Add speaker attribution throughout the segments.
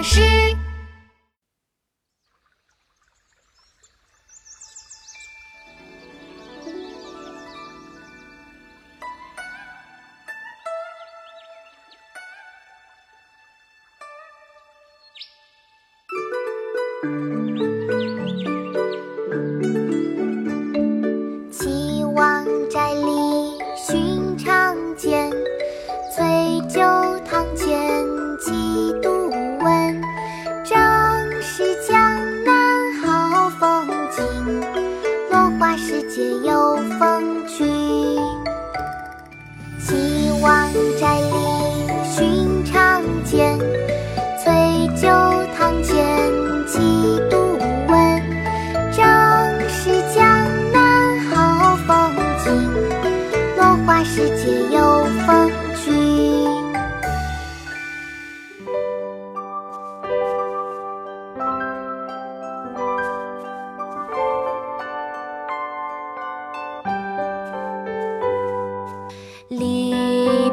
Speaker 1: 巴士。
Speaker 2: 岐节有风君。岐王宅里寻常见，翠酒堂前几度闻。正是江南好风景，落花时节又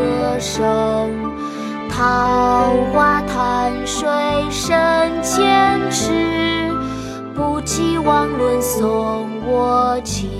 Speaker 3: 歌声。桃花潭水深千尺，不及汪伦送我情。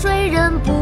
Speaker 2: 谁人不？